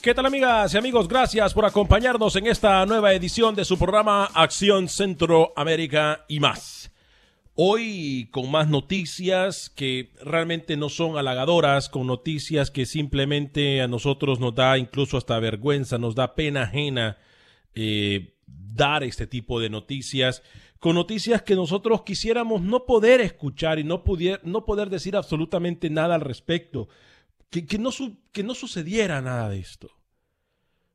¿Qué tal amigas y amigos? Gracias por acompañarnos en esta nueva edición de su programa Acción Centroamérica y más. Hoy con más noticias que realmente no son halagadoras, con noticias que simplemente a nosotros nos da incluso hasta vergüenza, nos da pena ajena eh, dar este tipo de noticias, con noticias que nosotros quisiéramos no poder escuchar y no, pudier, no poder decir absolutamente nada al respecto que, no su, que no sucediera nada de esto.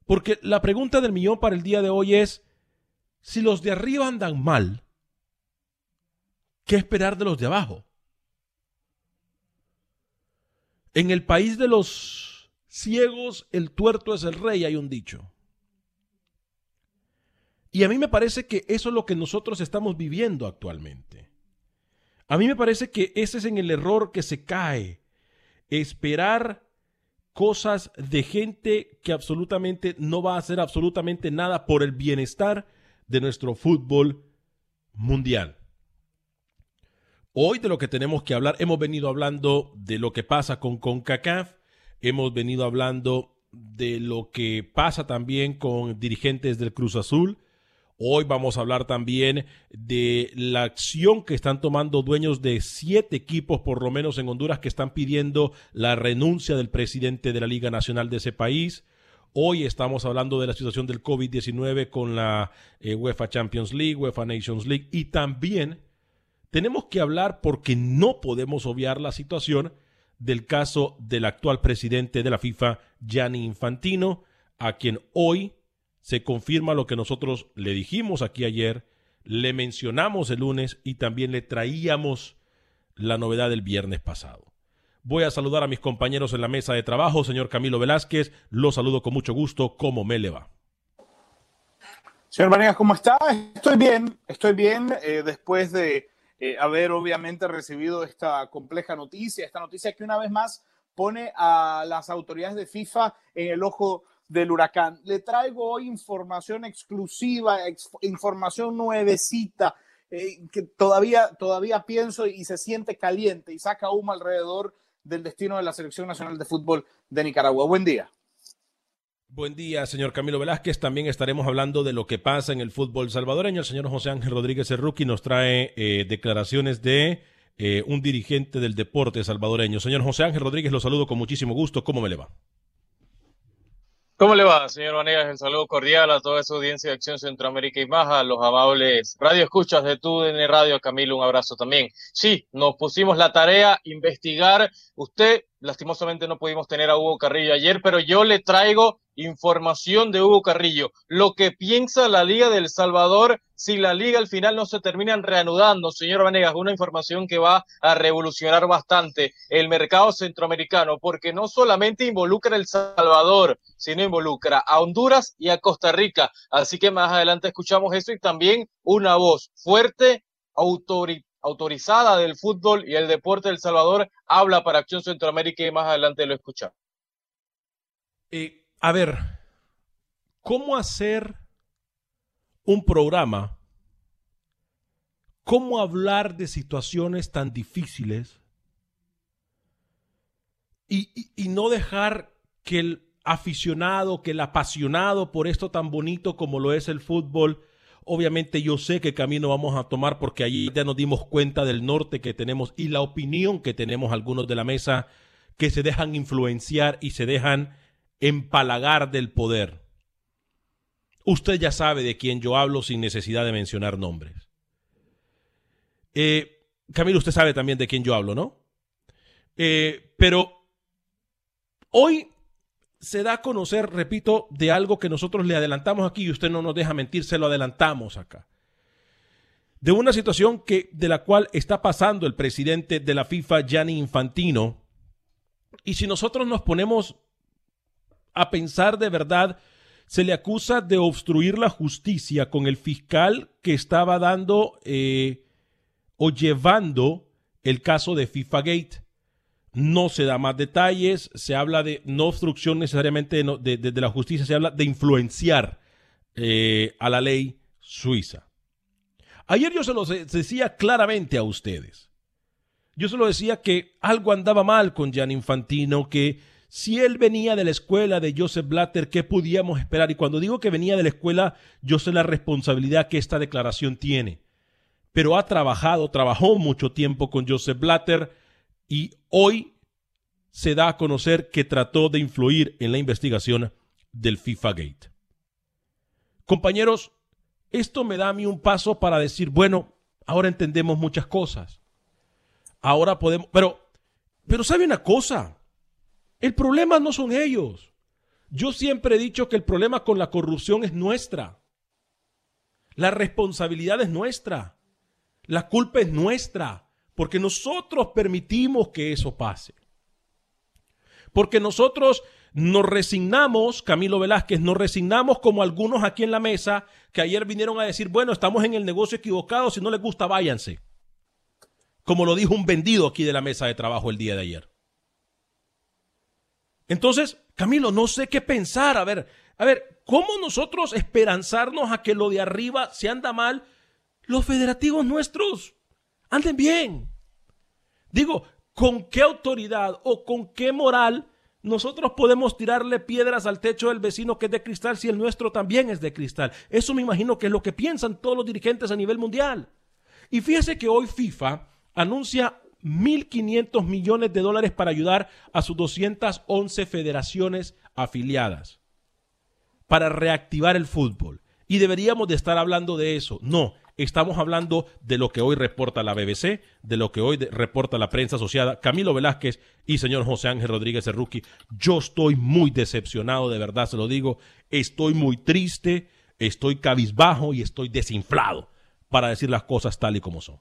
Porque la pregunta del millón para el día de hoy es, si los de arriba andan mal, ¿qué esperar de los de abajo? En el país de los ciegos, el tuerto es el rey, hay un dicho. Y a mí me parece que eso es lo que nosotros estamos viviendo actualmente. A mí me parece que ese es en el error que se cae esperar cosas de gente que absolutamente no va a hacer absolutamente nada por el bienestar de nuestro fútbol mundial. Hoy de lo que tenemos que hablar, hemos venido hablando de lo que pasa con CONCACAF, hemos venido hablando de lo que pasa también con dirigentes del Cruz Azul, Hoy vamos a hablar también de la acción que están tomando dueños de siete equipos, por lo menos en Honduras, que están pidiendo la renuncia del presidente de la Liga Nacional de ese país. Hoy estamos hablando de la situación del COVID-19 con la eh, UEFA Champions League, UEFA Nations League y también tenemos que hablar porque no podemos obviar la situación del caso del actual presidente de la FIFA, Gianni Infantino, a quien hoy se confirma lo que nosotros le dijimos aquí ayer, le mencionamos el lunes y también le traíamos la novedad del viernes pasado. Voy a saludar a mis compañeros en la mesa de trabajo, señor Camilo Velázquez, lo saludo con mucho gusto, ¿cómo me le va? Señor Vanegas, ¿cómo está? Estoy bien, estoy bien, eh, después de eh, haber obviamente recibido esta compleja noticia, esta noticia que una vez más pone a las autoridades de FIFA en el ojo del huracán. Le traigo hoy información exclusiva, información nuevecita, eh, que todavía, todavía pienso y se siente caliente y saca humo alrededor del destino de la Selección Nacional de Fútbol de Nicaragua. Buen día. Buen día, señor Camilo Velázquez. También estaremos hablando de lo que pasa en el fútbol salvadoreño. El señor José Ángel Rodríguez Cerruqui nos trae eh, declaraciones de eh, un dirigente del deporte salvadoreño. Señor José Ángel Rodríguez, lo saludo con muchísimo gusto. ¿Cómo me le va? ¿Cómo le va, señor Vanegas? El saludo cordial a toda esa audiencia de Acción Centroamérica y más, a los amables radioescuchas de TUDN Radio. Camilo, un abrazo también. Sí, nos pusimos la tarea investigar. Usted, lastimosamente, no pudimos tener a Hugo Carrillo ayer, pero yo le traigo información de Hugo Carrillo. Lo que piensa la Liga del Salvador si la liga al final no se terminan reanudando, señor Vanegas, una información que va a revolucionar bastante el mercado centroamericano, porque no solamente involucra a El Salvador, sino involucra a Honduras y a Costa Rica. Así que más adelante escuchamos eso y también una voz fuerte, autorizada del fútbol y el deporte del Salvador, habla para Acción Centroamérica y más adelante lo escuchamos. Eh, a ver, ¿cómo hacer un programa? ¿Cómo hablar de situaciones tan difíciles y, y, no dejar que el aficionado, que el apasionado por esto tan bonito como lo es el fútbol, obviamente yo sé qué camino vamos a tomar porque allí ya nos dimos cuenta del norte que tenemos y la opinión que tenemos algunos de la mesa que se dejan influenciar y se dejan empalagar del poder. Usted ya sabe de quién yo hablo sin necesidad de mencionar nombres. Eh, Camilo, usted sabe también de quién yo hablo, ¿no? Eh, pero hoy se da a conocer, repito, de algo que nosotros le adelantamos aquí y usted no nos deja mentir, se lo adelantamos acá. De una situación que, de la cual está pasando el presidente de la FIFA, Gianni Infantino. Y si nosotros nos ponemos a pensar de verdad, se le acusa de obstruir la justicia con el fiscal que estaba dando eh, o llevando el caso de FIFA Gate. No se da más detalles, se habla de no obstrucción necesariamente de, la justicia, se habla de influenciar eh, a la ley suiza. Ayer yo se lo decía claramente a ustedes. Yo se lo decía que algo andaba mal con Jan Infantino, que si él venía de la escuela de Joseph Blatter, ¿qué podíamos esperar? Y cuando digo que venía de la escuela, yo sé la responsabilidad que esta declaración tiene. Pero ha trabajado, trabajó mucho tiempo con Joseph Blatter y hoy se da a conocer que trató de influir en la investigación del FIFA Gate. Compañeros, esto me da a mí un paso para decir, bueno, ahora entendemos muchas cosas. Ahora podemos, pero, pero sabe una cosa, el problema no son ellos. Yo siempre he dicho que el problema con la corrupción es nuestra. La responsabilidad es nuestra. La culpa es nuestra. Porque nosotros permitimos que eso pase. Porque nosotros nos resignamos, Camilo Velázquez, nos resignamos como algunos aquí en la mesa que ayer vinieron a decir, bueno, estamos en el negocio equivocado, si no les gusta, váyanse. Como lo dijo un vendido aquí de la mesa de trabajo el día de ayer. Entonces, Camilo, no sé qué pensar. A ver, a ver, ¿cómo nosotros esperanzarnos a que lo de arriba se anda mal? Los federativos nuestros anden bien. Digo, ¿con qué autoridad o con qué moral nosotros podemos tirarle piedras al techo del vecino que es de cristal si el nuestro también es de cristal? Eso me imagino que es lo que piensan todos los dirigentes a nivel mundial. Y fíjese que hoy FIFA anuncia 1.500 millones de dólares para ayudar a sus 211 federaciones afiliadas para reactivar el fútbol. Y deberíamos de estar hablando de eso. No, estamos hablando de lo que hoy reporta la BBC, de lo que hoy reporta la prensa asociada, Camilo Velázquez y señor José Ángel Rodríguez Erruqui. Yo estoy muy decepcionado, de verdad se lo digo. Estoy muy triste, estoy cabizbajo y estoy desinflado para decir las cosas tal y como son.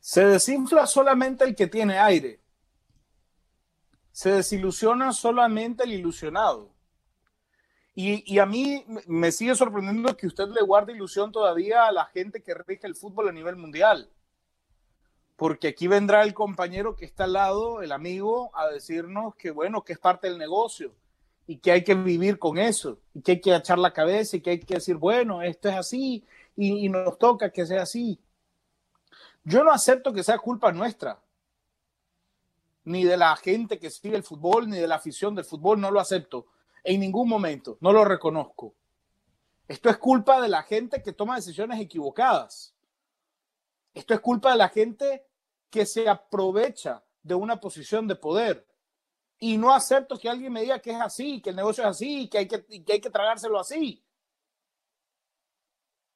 Se desinfla solamente el que tiene aire. Se desilusiona solamente el ilusionado. Y, a mí me sigue sorprendiendo que usted le guarde ilusión todavía a la gente que rige el fútbol a nivel mundial. Porque aquí vendrá el compañero que está al lado, el amigo, a decirnos que bueno, que es parte del negocio y que hay que vivir con eso y que hay que echar la cabeza y que hay que decir, bueno, esto es así y nos toca que sea así. Yo no acepto que sea culpa nuestra, ni de la gente que sigue el fútbol, ni de la afición del fútbol, no lo acepto en ningún momento, no lo reconozco. Esto es culpa de la gente que toma decisiones equivocadas. Esto es culpa de la gente que se aprovecha de una posición de poder. Y no acepto que alguien me diga que es así, que el negocio es así, que hay que, que hay que tragárselo así.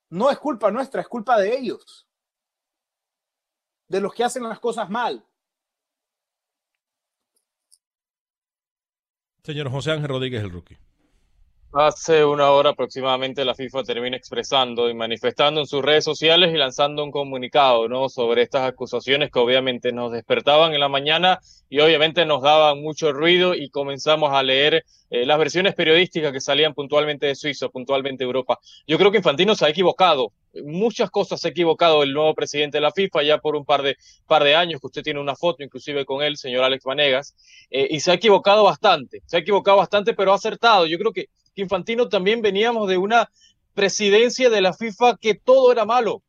No es culpa nuestra, es culpa de ellos. De los que hacen las cosas mal. Señor José Ángel Rodríguez, el rookie. Hace una hora aproximadamente la FIFA termina expresando y manifestando en sus redes sociales y lanzando un comunicado ¿no? sobre estas acusaciones que obviamente nos despertaban en la mañana y obviamente nos daban mucho ruido y comenzamos a leer eh, las versiones periodísticas que salían puntualmente de Suiza, puntualmente de Europa. Yo creo que Infantino se ha equivocado. Muchas cosas se ha equivocado el nuevo presidente de la FIFA ya por un par de, par de años, que usted tiene una foto inclusive con él, señor Alex Vanegas, eh, y se ha equivocado bastante, se ha equivocado bastante, pero ha acertado. Yo creo que Infantino también veníamos de una presidencia de la FIFA que todo era malo,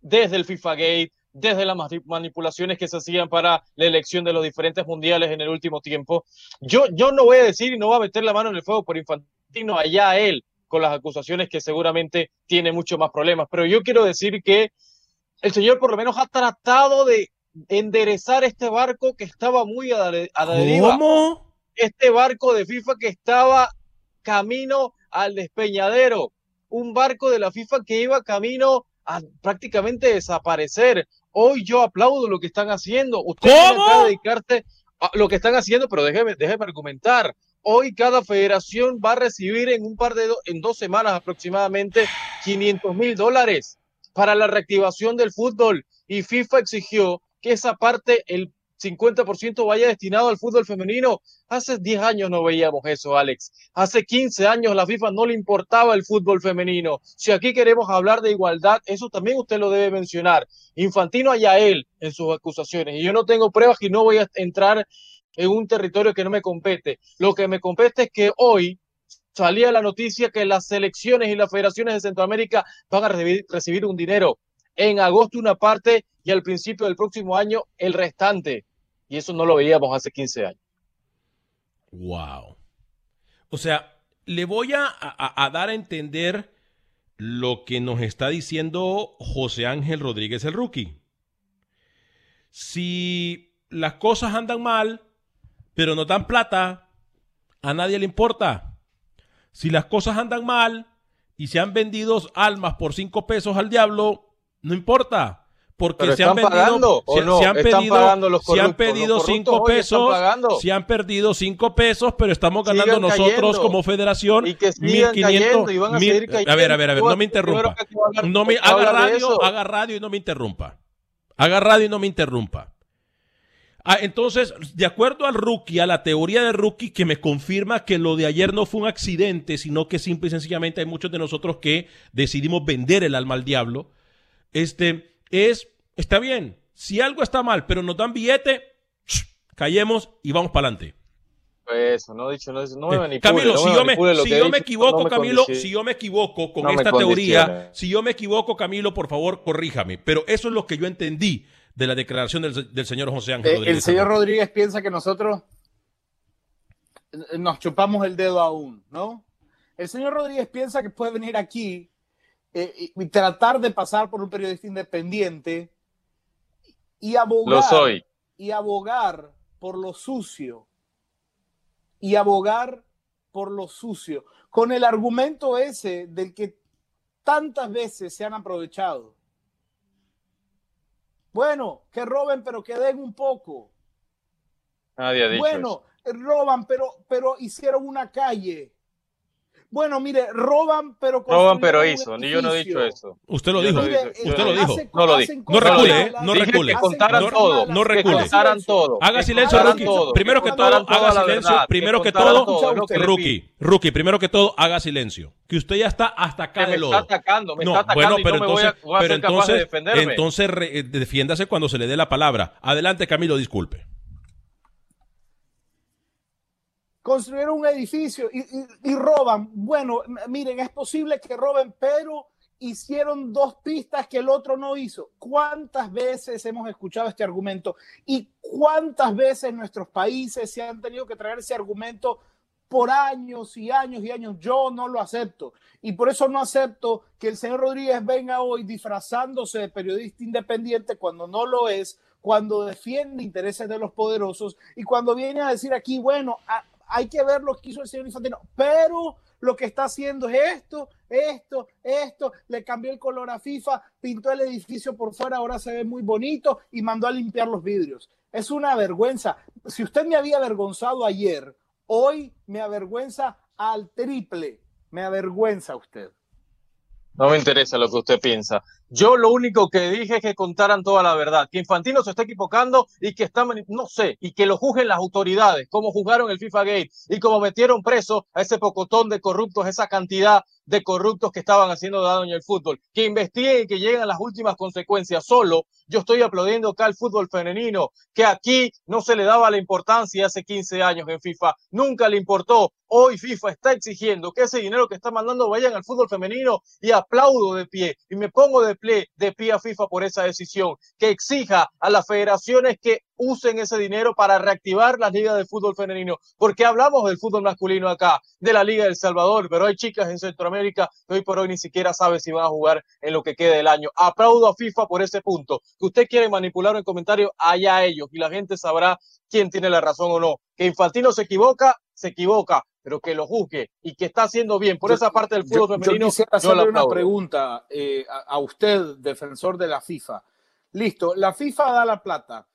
desde el FIFA Gate, desde las manipulaciones que se hacían para la elección de los diferentes mundiales en el último tiempo. Yo, yo no voy a decir y no voy a meter la mano en el fuego por Infantino, allá él, con las acusaciones que seguramente tiene muchos más problemas, pero yo quiero decir que el señor por lo menos ha tratado de enderezar este barco que estaba muy a la, deriva. ¿Cómo? Este barco de FIFA que estaba camino al despeñadero, un barco de la FIFA que iba camino a prácticamente desaparecer. Hoy yo aplaudo lo que están haciendo. Ustedes ¿Cómo? dedicarse a lo que están haciendo, pero déjeme, déjeme argumentar. Hoy cada federación va a recibir en un par de en dos semanas aproximadamente 500 mil dólares para la reactivación del fútbol y FIFA exigió que esa parte, el 50% vaya destinado al fútbol femenino. Hace 10 años no veíamos eso, Alex. Hace 15 años la FIFA no le importaba el fútbol femenino. Si aquí queremos hablar de igualdad, eso también usted lo debe mencionar. Infantino allá él en sus acusaciones. Y yo no tengo pruebas y no voy a entrar en un territorio que no me compete. Lo que me compete es que hoy salía la noticia que las selecciones y las federaciones de Centroamérica van a recibir, un dinero. En agosto una parte y al principio del próximo año el restante. Y eso no lo veíamos hace 15 años. Wow. O sea, le voy a, a, a, dar a entender lo que nos está diciendo José Ángel Rodríguez el rookie. Si las cosas andan mal, pero no dan plata, a nadie le importa. Si las cosas andan mal y se han vendido almas por cinco pesos al diablo, no importa porque se han vendido, pagando, se, no? se, han pedido, los se han pedido cinco pesos, se han perdido cinco pesos, pero estamos ganando sigan nosotros cayendo. como federación Y que sigan 1500. cayendo y van a mil- seguir cayendo. a ver, a ver, a ver, no me interrumpa. No me haga radio, haga radio y no me interrumpa. Haga radio y no me interrumpa. Ah, entonces, de acuerdo al rookie, a la teoría del rookie que me confirma que lo de ayer no fue un accidente, sino que simple y sencillamente hay muchos de nosotros que decidimos vender el alma al diablo. Este es, está bien, si algo está mal, pero nos dan billete, callemos y vamos para adelante. Eso, no he dicho, no, no me Eh, manipule. Camilo, no si me yo me, si yo me equivoco, no Camilo, si yo me equivoco con esta teoría, si yo me equivoco, Camilo, por favor, corríjame. Pero eso es lo que yo entendí de la declaración del, del señor José Ángel Eh, Rodríguez. el señor Rodríguez piensa que nosotros nos chupamos el dedo aún, ¿no? El señor Rodríguez piensa que puede venir aquí eh, y, y tratar de pasar por un periodista independiente y abogar, Lo soy. y abogar por lo sucio y abogar por lo sucio con el argumento ese del que tantas veces se han aprovechado. Bueno, que roben, pero que den un poco. Nadie ha dicho Bueno, eso. roban, pero, pero hicieron una calle. Bueno, mire, roban, pero Roban, pero hizo. Ni yo no he dicho eso. Usted lo Yo dijo. no Mire, Usted lo dijo. hacen- No lo dijo. No recule, ¿eh? No recule. que contaran todo. No recule. contaran todo. Haga silencio, Rookie. todo, Primero que todo, haga silencio. verdad, Primero que todo, Rookie. Rookie, primero que todo, haga silencio. Que usted ya está hasta acá Que de me lodo. está atacando, me no, está atacando bueno, y pero me entonces, a, voy a pero ser capaz de entonces, defenderme. entonces re- defiéndase cuando se le dé la palabra. Adelante, Camilo, disculpe. Construyeron un edificio y, y- y roban. Bueno, miren, es posible que roben, pero hicieron dos pistas que el otro no hizo. ¿Cuántas veces hemos escuchado este argumento? ¿Y cuántas veces nuestros países se han tenido que traer ese argumento por años y años y años? Yo no lo acepto. Y por eso no acepto que el señor Rodríguez venga hoy disfrazándose de periodista independiente cuando no lo es, cuando defiende intereses de los poderosos y cuando viene a decir aquí, bueno, hay que ver lo que hizo el señor Infantino, pero lo que está haciendo es esto, esto, esto, le cambió el color a FIFA, pintó el edificio por fuera, ahora se ve muy bonito y mandó a limpiar los vidrios. Es una vergüenza. Si usted me había avergonzado ayer, hoy me avergüenza al triple. Me avergüenza usted. No me interesa lo que usted piensa. Yo lo único que dije es que contaran toda la verdad, que Infantino se está equivocando y que está, no sé, y que lo juzguen las autoridades, como juzgaron el FIFA Gate y como metieron preso a ese pocotón de corruptos, esa cantidad de corruptos que estaban haciendo daño al fútbol. Que investiguen y que lleguen a las últimas consecuencias. Solo yo estoy aplaudiendo acá al fútbol femenino, que aquí no se le daba la importancia hace 15 años en FIFA. Nunca le importó. Hoy FIFA está exigiendo que ese dinero que está mandando vayan al fútbol femenino y aplaudo de pie y me pongo de pie, de pie a FIFA por esa decisión. Que exija a las federaciones que usen ese dinero para reactivar la liga de fútbol femenino, porque hablamos del fútbol masculino acá, de la Liga del Salvador, pero hay chicas en Centroamérica que hoy por hoy ni siquiera saben si van a jugar en lo que quede del año. Aplaudo a FIFA por ese punto. Que usted quiere manipular en comentario, allá ellos, y la gente sabrá quién tiene la razón o no. Que Infantino se equivoca, se equivoca, pero que lo juzgue y que está haciendo bien por esa parte del fútbol femenino. Yo quisiera hacerle una pregunta eh, a usted, defensor de la FIFA. Listo, la FIFA da la plata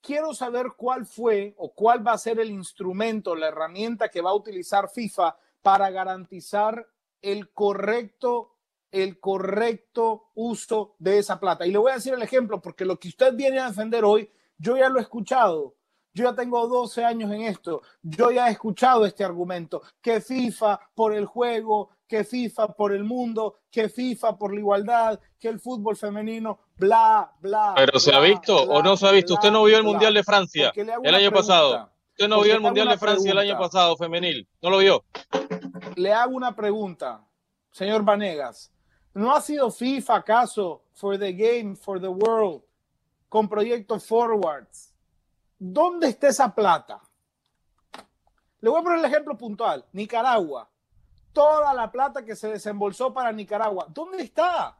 quiero saber cuál fue o cuál va a ser el instrumento, la herramienta que va a utilizar FIFA para garantizar el correcto el correcto uso de esa plata. Y le voy a decir el ejemplo porque lo que usted viene a defender hoy, yo ya lo he escuchado. Yo ya tengo 12 años en esto. Yo ya he escuchado este argumento, que FIFA por el juego, que FIFA por el mundo, que FIFA por la igualdad, que el fútbol femenino, bla, bla. Pero se ha visto o no se ha visto. Usted no vio el Mundial de Francia el año pasado. Usted no vio el Mundial de Francia el año pasado, femenil. ¿No lo vio? Le hago una pregunta, señor Vanegas. ¿No ha sido FIFA acaso for the game, for the world, con proyectos forwards? ¿Dónde está esa plata? Le voy a poner el ejemplo puntual. Nicaragua toda la plata que se desembolsó para Nicaragua. ¿Dónde está?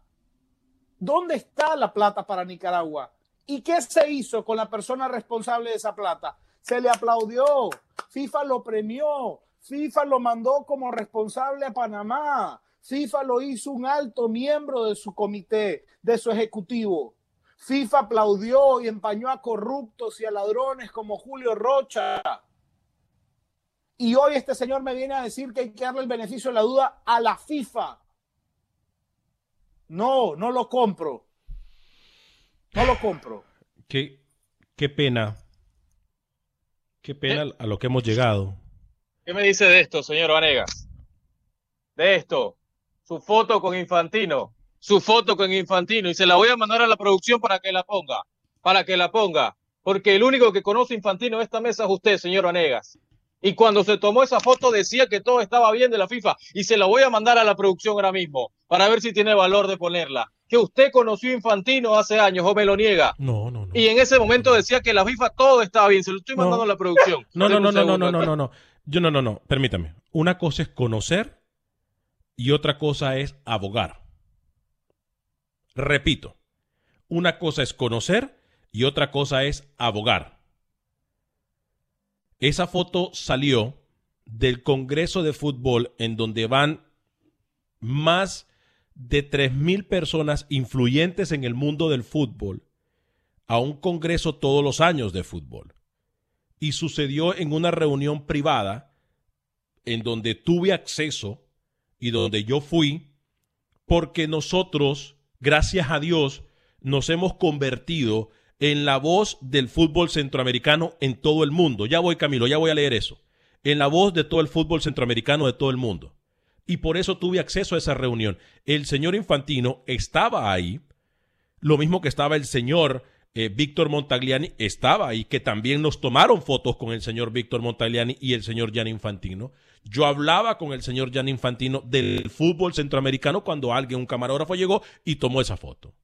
¿Dónde está la plata para Nicaragua? ¿Y qué se hizo con la persona responsable de esa plata? Se le aplaudió, FIFA lo premió, FIFA lo mandó como responsable a Panamá, FIFA lo hizo un alto miembro de su comité, de su ejecutivo. FIFA aplaudió y empañó a corruptos y a ladrones como Julio Rocha. Y hoy este señor me viene a decir que hay que darle el beneficio de la duda a la FIFA. No, no lo compro. No lo compro. Qué, qué pena. Qué pena eh. a lo que hemos llegado. ¿Qué me dice de esto, señor Vanegas? De esto. Su foto con Infantino. Su foto con Infantino. Y se la voy a mandar a la producción para que la ponga. Para que la ponga. Porque el único que conoce Infantino en esta mesa es usted, señor Vanegas. Y cuando se tomó esa foto decía que todo estaba bien de la FIFA y se la voy a mandar a la producción ahora mismo para ver si tiene valor de ponerla. Que usted conoció Infantino hace años o me lo niega. No, no, no. Y en ese momento decía que la FIFA todo estaba bien. Se lo estoy mandando a la producción. No, no, no, no, no, no, no, no, no. Yo no, no, no. Permítame. Una cosa es conocer y otra cosa es abogar. Repito. Una cosa es conocer y otra cosa es abogar. Esa foto salió del Congreso de Fútbol en donde van más de 3.000 personas influyentes en el mundo del fútbol a un congreso todos los años de fútbol. Y sucedió en una reunión privada en donde tuve acceso y donde yo fui porque nosotros, gracias a Dios, nos hemos convertido en la voz del fútbol centroamericano en todo el mundo. Ya voy, Camilo, ya voy a leer eso. En la voz de todo el fútbol centroamericano de todo el mundo. Y por eso tuve acceso a esa reunión. El señor Infantino estaba ahí, lo mismo que estaba el señor eh, Víctor Montagliani, estaba ahí, que también nos tomaron fotos con el señor Víctor Montagliani y el señor Jan Infantino. Yo hablaba con el señor Jan Infantino del fútbol centroamericano cuando alguien, un camarógrafo, llegó y tomó esa foto.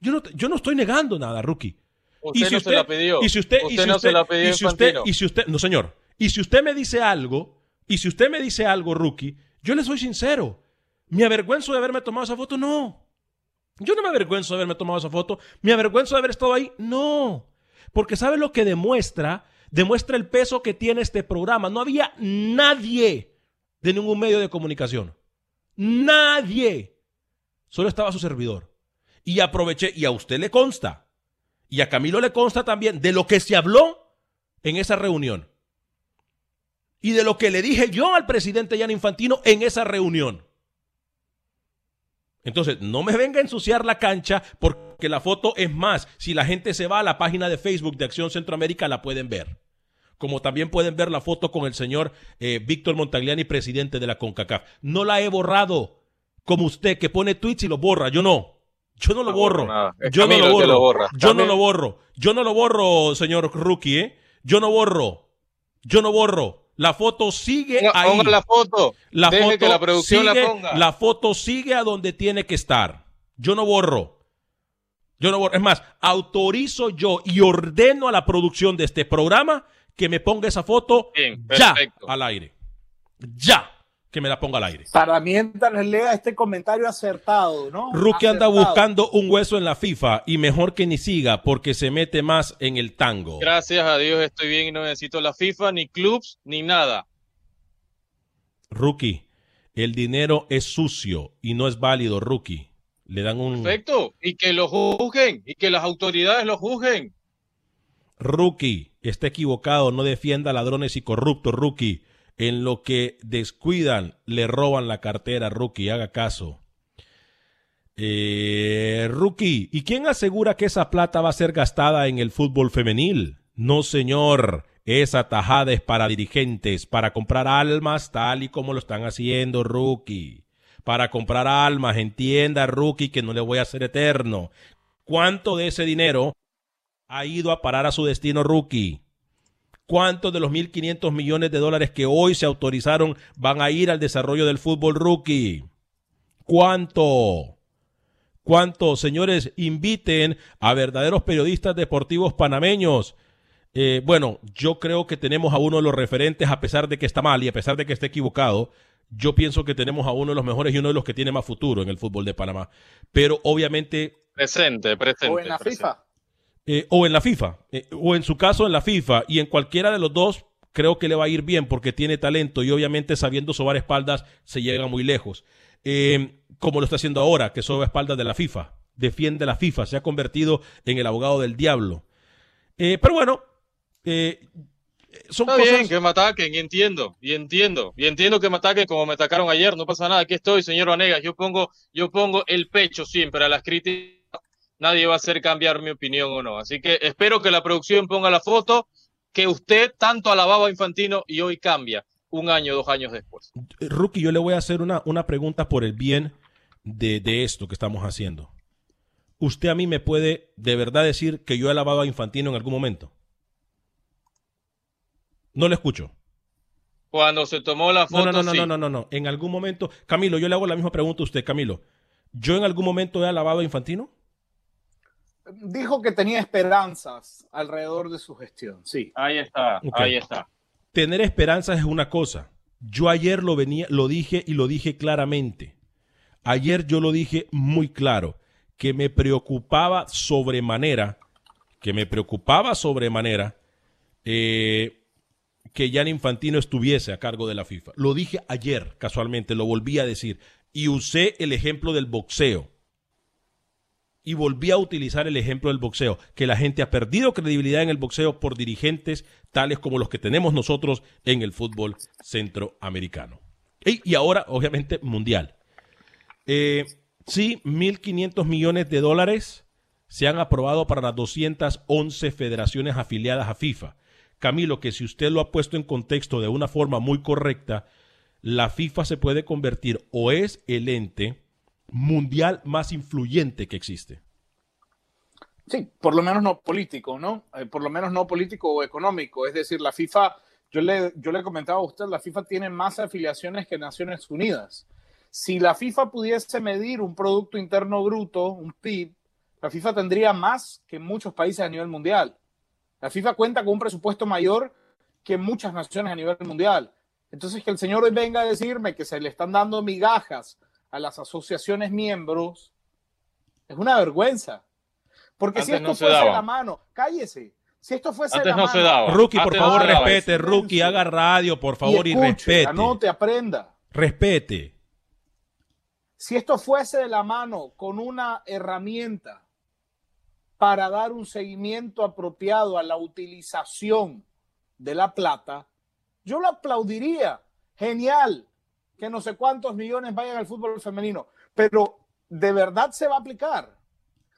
Yo no, yo no estoy negando nada, rookie. Usted y si no usted, se la pidió. Y si usted, y si no usted, se la pidió y si usted, y si usted, no señor. Y si usted me dice algo, y si usted me dice algo, rookie, yo le soy sincero. ¿Me avergüenzo de haberme tomado esa foto? No. Yo no me avergüenzo de haberme tomado esa foto. ¿Me avergüenzo de haber estado ahí? No. Porque ¿sabe lo que demuestra? Demuestra el peso que tiene este programa. No había nadie de ningún medio de comunicación. Nadie. Solo estaba su servidor. Y aproveché, y a usted le consta, y a Camilo le consta también, de lo que se habló en esa reunión. Y de lo que le dije yo al presidente Jan Infantino en esa reunión. Entonces, no me venga a ensuciar la cancha porque la foto es más. Si la gente se va a la página de Facebook de Acción Centroamérica, la pueden ver. Como también pueden ver la foto con el señor eh, Víctor Montagliani, presidente de la CONCACAF. No la he borrado como usted que pone tweets y lo borra. Yo no. Yo no lo borro. Yo no lo borro. Yo no lo borro. Yo no lo borro, señor Rookie. ¿eh? Yo no borro. Yo no borro. La foto sigue ahí. Ponga la foto. La Deje foto que la producción sigue, la ponga. La foto sigue a donde tiene que estar. Yo no borro. Yo no borro. Es más, autorizo yo y ordeno a la producción de este programa que me ponga esa foto Bien, ya al aire. Ya que me la ponga al aire. Para mientras lea este comentario acertado, ¿no? Rookie anda buscando un hueso en la FIFA y mejor que ni siga porque se mete más en el tango. Gracias a Dios estoy bien y no necesito la FIFA, ni clubs, ni nada. Rookie, el dinero es sucio y no es válido, Rookie. Le dan un... Perfecto. Y que lo juzguen, y que las autoridades lo juzguen. Rookie, está equivocado, no defienda ladrones y corruptos, Rookie. En lo que descuidan, le roban la cartera, Rookie, haga caso. Eh, rookie, ¿y quién asegura que esa plata va a ser gastada en el fútbol femenil? No, señor. Esa tajada es para dirigentes, para comprar almas tal y como lo están haciendo, Rookie. Para comprar almas, entienda, Rookie, que no le voy a hacer eterno. ¿Cuánto de ese dinero ha ido a parar a su destino, Rookie? ¿Cuántos de los 1.500 millones de dólares que hoy se autorizaron van a ir al desarrollo del fútbol rookie? ¿Cuánto? ¿Cuánto? Señores, inviten a verdaderos periodistas deportivos panameños. Eh, bueno, yo creo que tenemos a uno de los referentes, a pesar de que está mal y a pesar de que esté equivocado. Yo pienso que tenemos a uno de los mejores y uno de los que tiene más futuro en el fútbol de Panamá. Pero obviamente Presente, presente. O en la presente. FIFA. Eh, o en la FIFA, eh, o en su caso en la FIFA, y en cualquiera de los dos, creo que le va a ir bien porque tiene talento y obviamente sabiendo sobar espaldas se llega muy lejos. Eh, como lo está haciendo ahora, que soba espaldas de la FIFA, defiende la FIFA, se ha convertido en el abogado del diablo. Pero bueno, son Está cosas... bien que me ataquen, y entiendo, y entiendo, y entiendo que me ataquen como me atacaron ayer, no pasa nada, aquí estoy, señor Vanegas, yo pongo, yo pongo el pecho siempre a las críticas, nadie va a hacer cambiar mi opinión o no, así que espero que la producción ponga la foto que usted tanto alababa a Infantino y hoy cambia, un año, dos años después. Rookie, yo le voy a hacer una, una pregunta por el bien de, de esto que estamos haciendo. ¿Usted a mí me puede de verdad decir que yo he alabado a Infantino en algún momento? No le escucho. Cuando se tomó la foto, no, no, no, sí. no, no, no, no. En algún momento, Camilo, yo le hago la misma pregunta a usted, Camilo. ¿Yo en algún momento he alabado a Infantino? Dijo que tenía esperanzas alrededor de su gestión, sí. Ahí está, ahí está. Tener esperanzas es una cosa. Yo ayer lo venía, lo dije y lo dije claramente. Ayer yo lo dije muy claro, que me preocupaba sobremanera, que me preocupaba sobremanera eh, que Jan Infantino estuviese a cargo de la FIFA. Lo dije ayer, casualmente, lo volví a decir. Y usé el ejemplo del boxeo. Y volví a utilizar el ejemplo del boxeo, que la gente ha perdido credibilidad en el boxeo por dirigentes tales como los que tenemos nosotros en el fútbol centroamericano. Y, ahora, obviamente, mundial. Eh, sí, 1.500 millones de dólares se han aprobado para las 211 federaciones afiliadas a FIFA. Camilo, que si usted lo ha puesto en contexto de una forma muy correcta, la FIFA se puede convertir o es el ente mundial más influyente que existe. Sí, por lo menos no político, ¿no? Eh, por lo menos no político o económico. Es decir, la FIFA, yo le, yo le comentaba a usted, la FIFA tiene más afiliaciones que Naciones Unidas. Si la FIFA pudiese medir un Producto Interno Bruto, un PIB, la FIFA tendría más que muchos países a nivel mundial. La FIFA cuenta con un presupuesto mayor que muchas naciones a nivel mundial. Entonces, que el señor venga a decirme que se le están dando migajas a las asociaciones miembros, es una vergüenza. Porque si esto no se fuese daba. la mano, cállese. Si esto fuese Antes de la no se mano, daba. Rookie, por Antes favor, se daba respete. Rookie, haga radio, por favor, y, escuche, respete. Anote, aprenda. Respete. Si esto fuese de la mano con una herramienta para dar un seguimiento apropiado a la utilización de la plata, yo lo aplaudiría. Genial que no sé cuántos millones vayan al fútbol femenino, pero ¿de verdad se va a aplicar?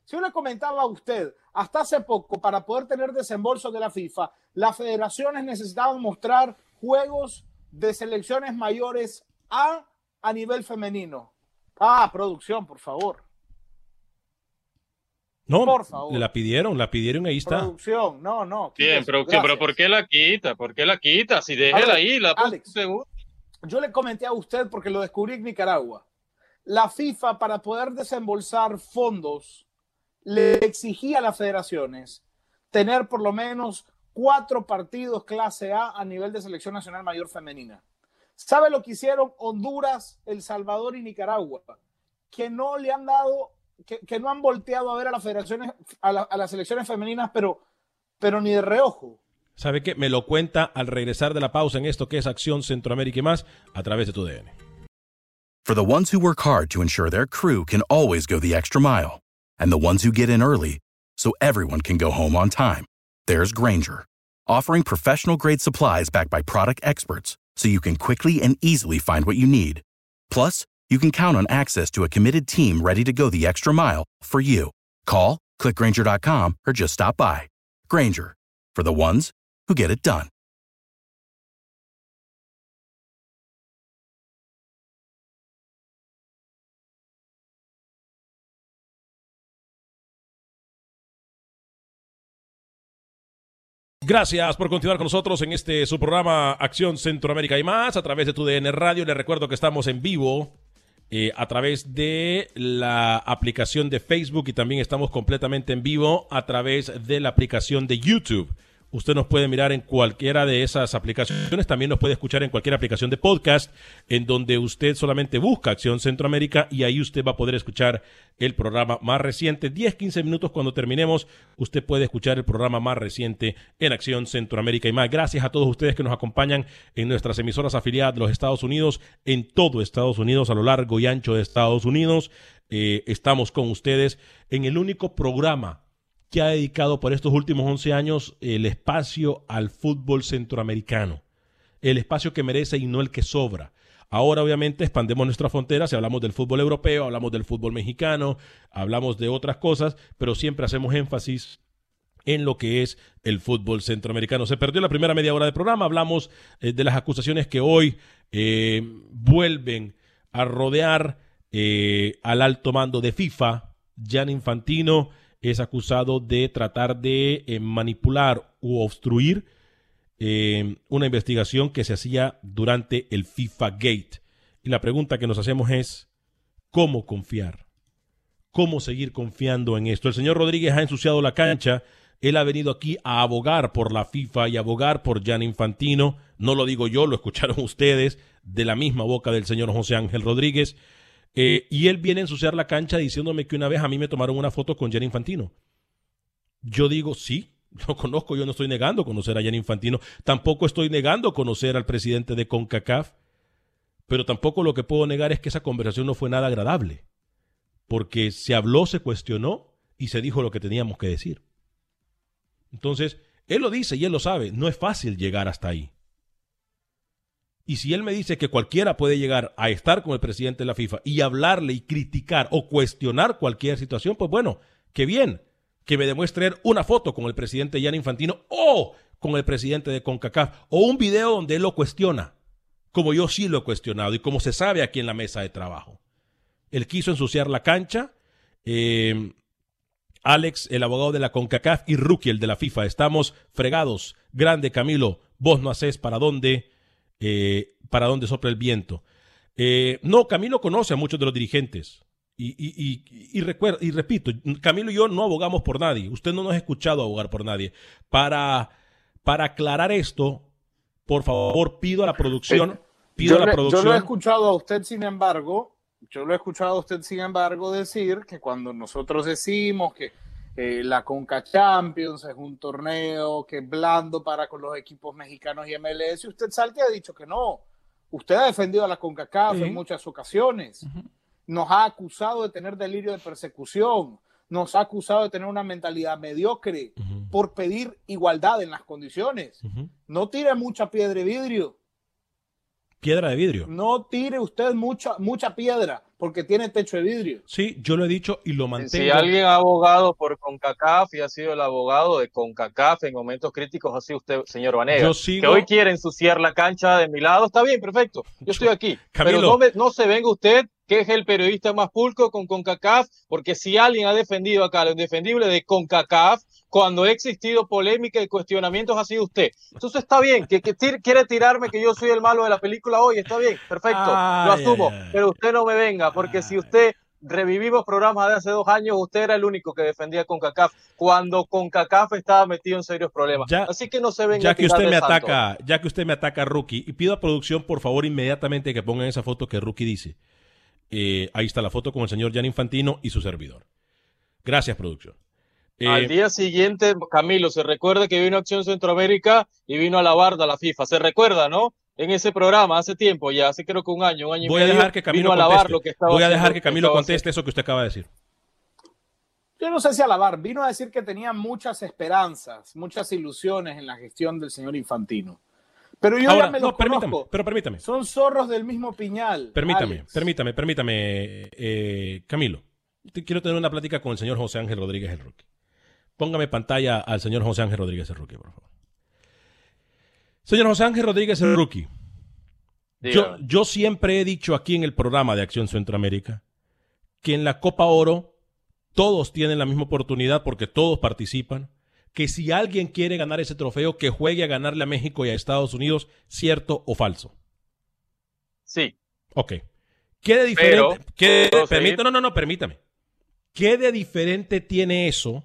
Si yo le comentaba a usted, hasta hace poco, para poder tener desembolso de la FIFA, las federaciones necesitaban mostrar juegos de selecciones mayores A a nivel femenino. Ah, producción, por favor. No, Por favor. le la pidieron, la pidieron, ahí está. Producción, no, no. Bien, producción, pero. ¿por qué la quita? ¿Por qué la quita? Si déjela ahí, la Alex. Yo le comenté a usted porque lo descubrí en Nicaragua. La FIFA, para poder desembolsar fondos, le exigía a las federaciones tener por lo menos cuatro partidos clase A a nivel de selección nacional mayor femenina. ¿Sabe lo que hicieron Honduras, El Salvador y Nicaragua? Que no le han dado, que, no han volteado a ver a las federaciones, a, a las selecciones femeninas, pero, pero ni de reojo. ¿Sabe qué? Me lo cuenta al regresar de la pausa en esto que es Acción Centroamérica y más a través de tu DN. For the ones who work hard to ensure their crew can always go the extra mile, and the ones who get in early so everyone can go home on time, there's Granger, offering professional grade supplies backed by product experts so you can quickly and easily find what you need. Plus, you can count on access to a committed team ready to go the extra mile for you. Call, clickgranger.com, or just stop by. Granger, for the ones who get it done. Gracias por continuar con nosotros en este su programa Acción Centroamérica y más a través de tu DN Radio. Les recuerdo que estamos en vivo eh, a través de la aplicación de Facebook y también estamos completamente en vivo a través de la aplicación de YouTube. Usted nos puede mirar en cualquiera de esas aplicaciones, también nos puede escuchar en cualquier aplicación de podcast, en donde usted solamente busca Acción Centroamérica y ahí usted va a poder escuchar el programa más reciente. 10, 15 minutos cuando terminemos, usted puede escuchar el programa más reciente en Acción Centroamérica y más. Gracias a todos ustedes que nos acompañan en nuestras emisoras afiliadas de los Estados Unidos, en todo Estados Unidos, a lo largo y ancho de Estados Unidos. Eh, estamos con ustedes en el único programa que ha dedicado por estos últimos 11 años el espacio al fútbol centroamericano. El espacio que merece y no el que sobra. Ahora obviamente expandemos nuestras fronteras y hablamos del fútbol europeo, hablamos del fútbol mexicano, hablamos de otras cosas, pero siempre hacemos énfasis en lo que es el fútbol centroamericano. Se perdió la primera media hora del programa, hablamos eh, de las acusaciones que hoy eh, vuelven a rodear eh, al alto mando de FIFA. Jan Infantino es acusado de tratar de eh, manipular u obstruir eh, una investigación que se hacía durante el FIFA Gate. Y la pregunta que nos hacemos es, ¿cómo confiar? ¿Cómo seguir confiando en esto? El señor Rodríguez ha ensuciado la cancha. Él ha venido aquí a abogar por la FIFA y abogar por Jan Infantino. No lo digo yo, lo escucharon ustedes de la misma boca del señor José Ángel Rodríguez. Eh, y él viene a ensuciar la cancha diciéndome que una vez a mí me tomaron una foto con Jan Infantino. Yo digo, sí, lo conozco, yo no estoy negando conocer a Jan Infantino. Tampoco estoy negando conocer al presidente de CONCACAF. Pero tampoco lo que puedo negar es que esa conversación no fue nada agradable. Porque se habló, se cuestionó y se dijo lo que teníamos que decir. Entonces, él lo dice y él lo sabe, no es fácil llegar hasta ahí. Y si él me dice que cualquiera puede llegar a estar con el presidente de la FIFA y hablarle y criticar o cuestionar cualquier situación, pues bueno, qué bien, que me demuestre una foto con el presidente Jan Infantino o con el presidente de CONCACAF o un video donde él lo cuestiona, como yo sí lo he cuestionado y como se sabe aquí en la mesa de trabajo. Él quiso ensuciar la cancha. eh, Alex, el abogado de la CONCACAF, y Rookie, el de la FIFA. Estamos fregados. Grande Camilo, vos no haces para dónde, eh, para dónde sopla el viento. Eh, no, Camilo conoce a muchos de los dirigentes. Y, y, y, y, recuerda, y repito, Camilo y yo no abogamos por nadie. Usted no nos ha escuchado abogar por nadie. Para, para aclarar esto, por favor, pido a la producción. Pido yo, a la producción. yo lo he escuchado a usted, sin embargo, yo lo he escuchado a usted, sin embargo, decir que cuando nosotros decimos que eh, la Conca Champions es un torneo que es blando para con los equipos mexicanos y MLS, usted salte ha dicho que no. Usted ha defendido a la CONCACAF Sí. en muchas ocasiones. Nos ha acusado de tener delirio de persecución. Nos ha acusado de tener una mentalidad mediocre por pedir igualdad en las condiciones. No tire mucha piedra y vidrio. Piedra de vidrio. No tire usted mucha, mucha piedra porque tiene techo de vidrio. Sí, yo lo he dicho y lo mantengo. Si alguien ha abogado por CONCACAF y ha sido el abogado de CONCACAF en momentos críticos, ha sido usted, señor Vanega. Yo sigo- Que hoy quiere ensuciar la cancha de mi lado, está bien, perfecto. Yo estoy aquí. Camilo. Pero no, me- no se venga usted que es el periodista más pulco con CONCACAF, porque si alguien ha defendido acá lo indefendible de CONCACAF, cuando ha existido polémica y cuestionamientos ha sido usted. Entonces está bien, que, que tir- quiere tirarme que yo soy el malo de la película hoy, está bien, perfecto, lo asumo, pero usted no me venga, porque si usted revivimos programas de hace dos años, usted era el único que defendía con CACAF cuando con CACAF estaba metido en serios problemas. Ya- Así que no se venga Ya que usted me santo. ataca, ya que usted me ataca, Rookie, y pido a producción, por favor, inmediatamente que pongan esa foto que Rookie dice. Eh, ahí está la foto con el señor Jan Infantino y su servidor. Gracias, producción. Eh, Al día siguiente, Camilo, se recuerda que vino a Acción Centroamérica y vino a la barda a la FIFA. Se recuerda, ¿no? En ese programa, hace tiempo ya, hace creo que un año, un año voy y a medio, dejar que Camilo vino a lavar conteste. lo que estaba Voy a dejar que Camilo conteste eso que usted acaba de decir. Yo no sé si alabar, vino a decir que tenía muchas esperanzas, muchas ilusiones en la gestión del señor Infantino. Pero yo Ahora, ya me no, los permítame, conozco. pero permítame. Son zorros del mismo piñal. Permítame, Alex. permítame, permítame, eh, Camilo. Te- Quiero tener una plática con el señor José Ángel Rodríguez el Rookie. Póngame pantalla al señor José Ángel Rodríguez el Rookie, por favor. Señor José Ángel Rodríguez el Rookie. Yo, yo siempre he dicho aquí en el programa de Acción Centroamérica que en la Copa Oro todos tienen la misma oportunidad porque todos participan. Que si alguien quiere ganar ese trofeo, que juegue a ganarle a México y a Estados Unidos, cierto o falso. Sí, Ok. ¿Qué de diferente? Pero, no, no, no, permítame. ¿Qué de diferente tiene eso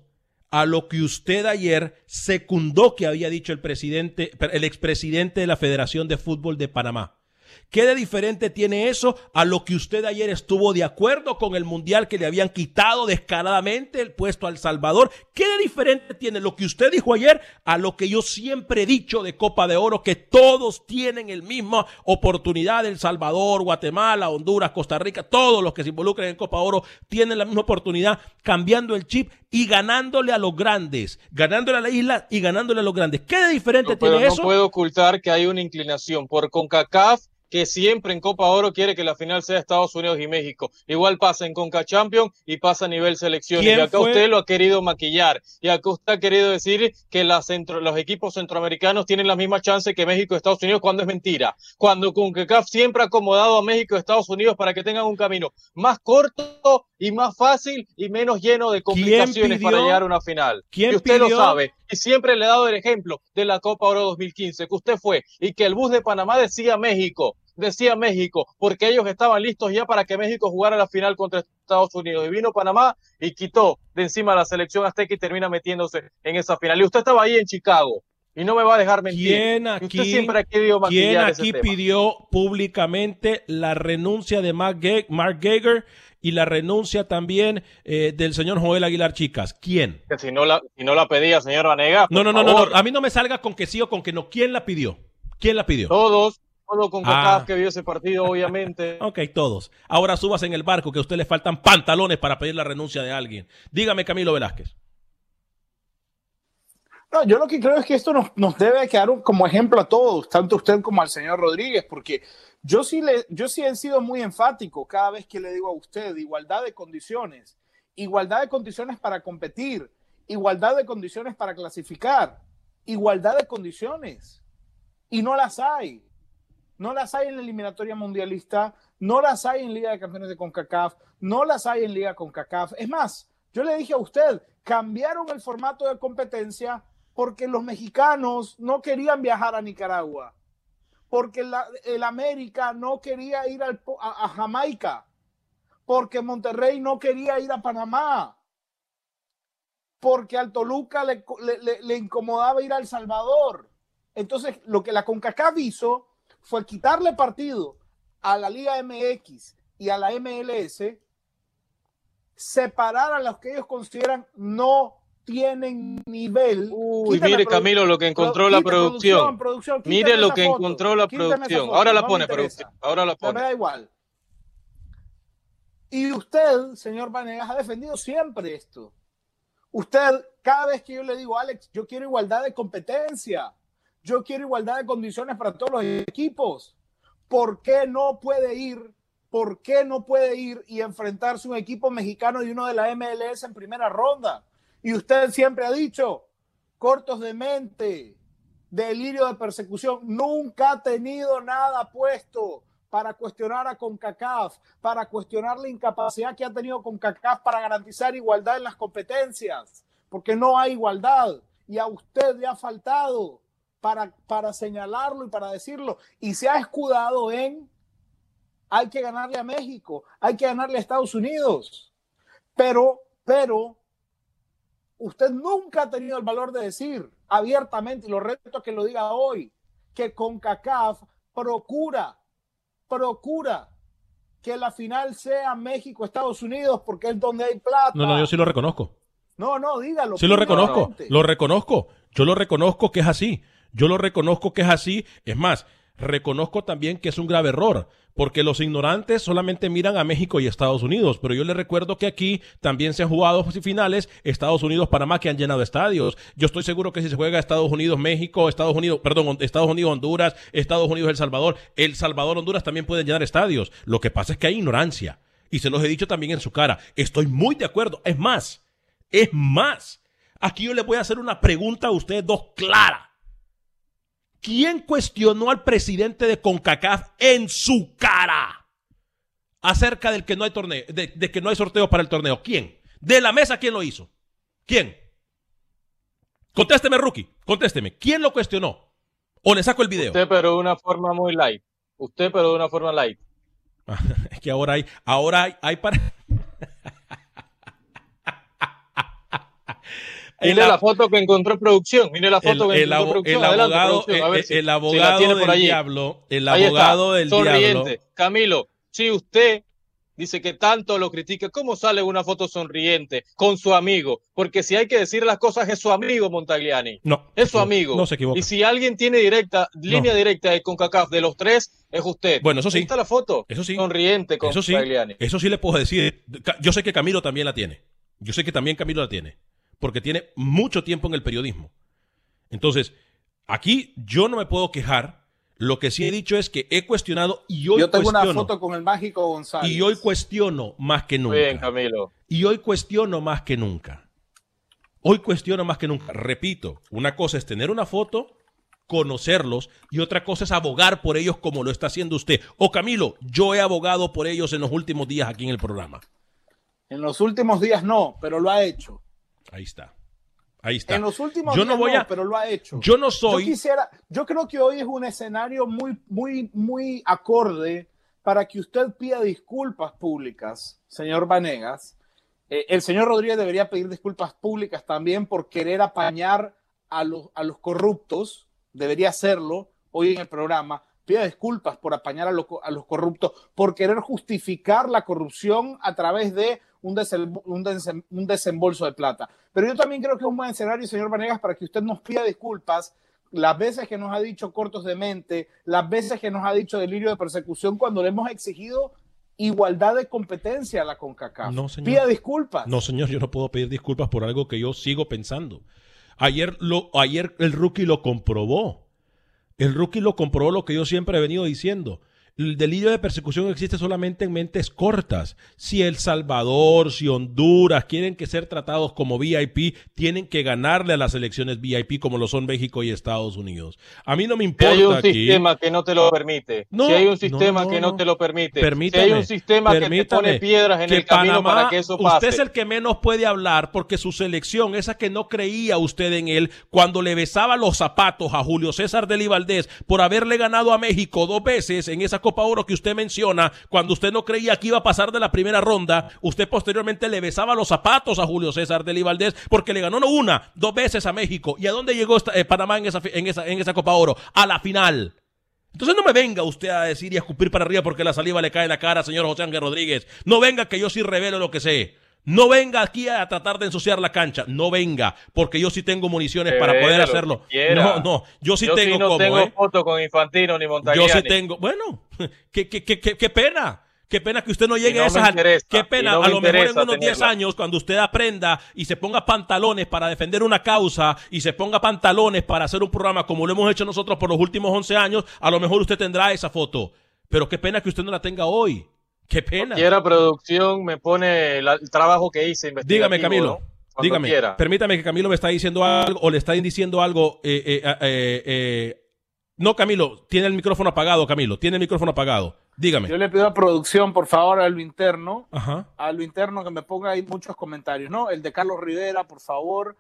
a lo que usted ayer secundó que había dicho el presidente, el expresidente de la Federación de Fútbol de Panamá? ¿Qué de diferente tiene eso a lo que usted ayer estuvo de acuerdo con el mundial que le habían quitado descaradamente el puesto al Salvador? ¿Qué de diferente tiene lo que usted dijo ayer a lo que yo siempre he dicho de Copa de Oro, que todos tienen el misma oportunidad? El Salvador, Guatemala, Honduras, Costa Rica, todos los que se involucran en Copa Oro tienen la misma oportunidad, cambiando el chip y ganándole a los grandes, ganándole a la isla y ganándole a los grandes. ¿Qué de diferente No, pero tiene no eso? puedo ocultar que hay una inclinación por CONCACAF que siempre en Copa Oro quiere que la final sea Estados Unidos y México. Igual pasa en CONCA Champions y pasa a nivel selección. Y ¿Quién acá fue? usted lo ha querido maquillar. Y acá usted ha querido decir que las centro- los equipos centroamericanos tienen la misma chance que México y Estados Unidos cuando es mentira. Cuando CONCACAF siempre ha acomodado a México y Estados Unidos para que tengan un camino más corto y más fácil y menos lleno de complicaciones pidió? para llegar a una final. ¿Quién y usted pidió? lo sabe. Y siempre le he dado el ejemplo de la Copa Oro 2015, que usted fue y que el bus de Panamá decía México, decía México, porque ellos estaban listos ya para que México jugara la final contra Estados Unidos. Y vino Panamá y quitó de encima a la selección azteca y termina metiéndose en esa final. Y usted estaba ahí en Chicago y no me va a dejar mentir. ¿Quién aquí, usted siempre ha querido ¿quién maquillar ese aquí tema. pidió públicamente la renuncia de Mark, Geiger y la renuncia también eh, del señor Joel Aguilar Chicas? ¿Quién? Que si no la, si no la pedía, señor Vanega, No, no, no, no, no. A mí no me salga con que sí o con que no. ¿Quién la pidió? ¿Quién la pidió? Todos, todo con Ah. que vio ese partido, obviamente. Ok, todos. Ahora subas en el barco que a usted le faltan pantalones para pedir la renuncia de alguien. Dígame, Camilo Velázquez. No, yo lo que creo es que esto nos, nos debe quedar un- como ejemplo a todos, tanto usted como al señor Rodríguez, porque yo sí, le, yo sí he sido muy enfático cada vez que le digo a usted igualdad de condiciones, igualdad de condiciones para competir, igualdad de condiciones para clasificar, igualdad de condiciones. Y no las hay. No las hay en la eliminatoria mundialista, no las hay en Liga de Campeones de CONCACAF, no las hay en Liga CONCACAF. Es más, yo le dije a usted, cambiaron el formato de competencia porque los mexicanos no querían viajar a Nicaragua, porque el América no quería ir al a, a Jamaica, porque Monterrey no quería ir a Panamá, porque al Toluca le- le incomodaba ir a El Salvador. Entonces, lo que la CONCACAF hizo fue quitarle partido a la Liga MX y a la MLS separar a los que ellos consideran no tienen nivel. Uy, Quítame mire Camilo lo que encontró la producción. producción, Mire lo que foto, encontró la producción. foto, Ahora la no pone producción. Ahora la No, me pone. da igual. Y usted, señor Vanegas, ha defendido siempre esto. Usted, cada vez que yo le digo, Alex, yo quiero igualdad de competencia, yo quiero igualdad de condiciones para todos los equipos, ¿por qué no puede ir? ¿Por qué no puede ir y enfrentarse un equipo mexicano y uno de la MLS en primera ronda? Y usted siempre ha dicho, cortos de mente, delirio de persecución, nunca ha tenido nada puesto para cuestionar a CONCACAF, para cuestionar la incapacidad que ha tenido CONCACAF para garantizar igualdad en las competencias, porque no hay igualdad y a usted le ha faltado para, para señalarlo y para decirlo, y se ha escudado en hay que ganarle a México, hay que ganarle a Estados Unidos, pero, pero usted nunca ha tenido el valor de decir abiertamente, y lo reto a que lo diga hoy, que CONCACAF procura, procura que la final sea México-Estados Unidos porque es donde hay plata. No, no, yo sí lo reconozco. No, no, dígalo. Sí lo reconozco, lo reconozco. Yo lo reconozco que es así. Yo lo reconozco que es así. Es más, reconozco también que es un grave error, porque los ignorantes solamente miran a México y Estados Unidos, pero yo les recuerdo que aquí también se han jugado finales Estados Unidos-Panamá que han llenado estadios. Yo estoy seguro que si se juega Estados Unidos-México, Estados Unidos, perdón, Estados Unidos-Honduras, Estados Unidos-El Salvador, El Salvador-Honduras también pueden llenar estadios. Lo que pasa es que hay ignorancia. Y se los he dicho también en su cara. Estoy muy de acuerdo. Es más, es más. Aquí yo les voy a hacer una pregunta a ustedes dos clara. ¿Quién cuestionó al presidente de CONCACAF en su cara acerca del que no hay torneo, de, de que no hay sorteo para el torneo? ¿Quién? De la mesa, ¿quién lo hizo? ¿Quién? Contésteme, rookie, contésteme. ¿Quién lo cuestionó? O le saco el video. Usted, pero de una forma muy light. Usted, pero de una forma light. Es que ahora hay, ahora hay, hay para. Mire la, foto que encontró en producción. Mire la foto el, que el, encontró producción. el Adelante, abogado, producción, a ver el, si- el abogado del diablo, el Ahí abogado está, del sonriente. diablo. Camilo, si usted dice que tanto lo critica, ¿cómo sale una foto sonriente con su amigo? Porque si hay que decir las cosas, es su amigo Montagliani. No, Es su no, amigo. no se equivoca. Y si alguien tiene directa, línea directa de CONCACAF de los tres, es usted. Bueno, eso sí. Ahí está la foto. Eso sí. Sonriente con Eso sí, Montagliani. eso sí le puedo decir. Yo sé que Camilo también la tiene. Yo sé que también Camilo la tiene. Porque tiene mucho tiempo en el periodismo. Entonces, aquí yo no me puedo quejar. Lo que sí he dicho es que he cuestionado y hoy Yo tengo una cuestiono. foto con el mágico González. y hoy cuestiono más que nunca. Muy bien, Camilo. Y hoy cuestiono más que nunca. Hoy cuestiono más que nunca. Repito, una cosa es tener una foto, conocerlos, y otra cosa es abogar por ellos como lo está haciendo usted. O Camilo, yo he abogado por ellos en los últimos días aquí en el programa. En los últimos días no, pero lo ha hecho. Ahí está. Ahí está. En los últimos yo no voy a. pero lo ha hecho. Yo no soy. Yo quisiera, yo creo que hoy es un escenario muy, muy, muy acorde para que usted pida disculpas públicas, señor Vanegas. Eh, el señor Rodríguez debería pedir disculpas públicas también por querer apañar a los, a los corruptos. Debería hacerlo hoy en el programa. Pida disculpas por apañar a, a los corruptos, por querer justificar la corrupción a través de un, un desem- un desembolso de plata. Pero yo también creo que es un buen escenario, señor Vanegas, para que usted nos pida disculpas las veces que nos ha dicho cortos de mente, las veces que nos ha dicho delirio de persecución cuando le hemos exigido igualdad de competencia a la CONCACAF. No, señor. Pida disculpas. No, señor, yo no puedo pedir disculpas por algo que yo sigo pensando. Ayer, lo, ayer el rookie lo comprobó. El rookie lo comprobó lo que yo siempre he venido diciendo. El delirio de persecución existe solamente en mentes cortas. Si El Salvador, si Honduras quieren que ser tratados como VIP, tienen que ganarle a las elecciones VIP como lo son México y Estados Unidos. A mí no me Si importa hay un aquí. sistema que no te lo permite, No, si hay un sistema no, que no, te lo permite, Permítame, si hay un sistema que te pone piedras en el camino Panamá- para que eso pase. Usted es el que menos puede hablar porque su selección, esa que no creía usted en él, cuando le besaba los zapatos a Julio César de Valdés por haberle ganado a México dos veces en esa Copa Oro que usted menciona, cuando usted no creía que iba a pasar de la primera ronda, usted posteriormente le besaba los zapatos a Julio César de Valdés porque le ganó no una, dos veces a México. ¿Y a dónde llegó eh, Panamá en esa, en, esa, en esa Copa Oro? A la final. Entonces no me venga usted a decir y a escupir para arriba porque la saliva le cae en la cara, señor José Ángel Rodríguez. No venga que yo sí revelo lo que sé. No venga aquí a tratar de ensuciar la cancha. No venga, porque yo sí tengo municiones para poder hacerlo. No, no, yo sí Yo tengo sí no como, tengo ¿eh? foto con Infantino ni Montagliani. Yo sí tengo. Bueno, qué, qué, qué, qué, pena. Qué pena que usted no llegue no a esas. interesa, Qué pena. no a lo mejor en unos 10 tenerla. años, cuando usted aprenda y se ponga pantalones para defender una causa y se ponga pantalones para hacer un programa como lo hemos hecho nosotros por los últimos 11 años, a lo mejor usted tendrá esa foto. Pero qué pena que usted no la tenga hoy. Qué pena. Quiera producción, me pone la- el trabajo que hice. Dígame, Camilo. ¿no? Cuando Dígame. quiera. Permítame que Camilo me está diciendo algo o le está diciendo algo. eh, eh, eh, eh, no, Camilo, tiene el micrófono apagado, Camilo. Tiene el micrófono apagado. Dígame. Yo le pido a producción, por favor, a lo interno, Ajá. a lo interno que me ponga ahí muchos comentarios, ¿no? El de Carlos Rivera, por favor.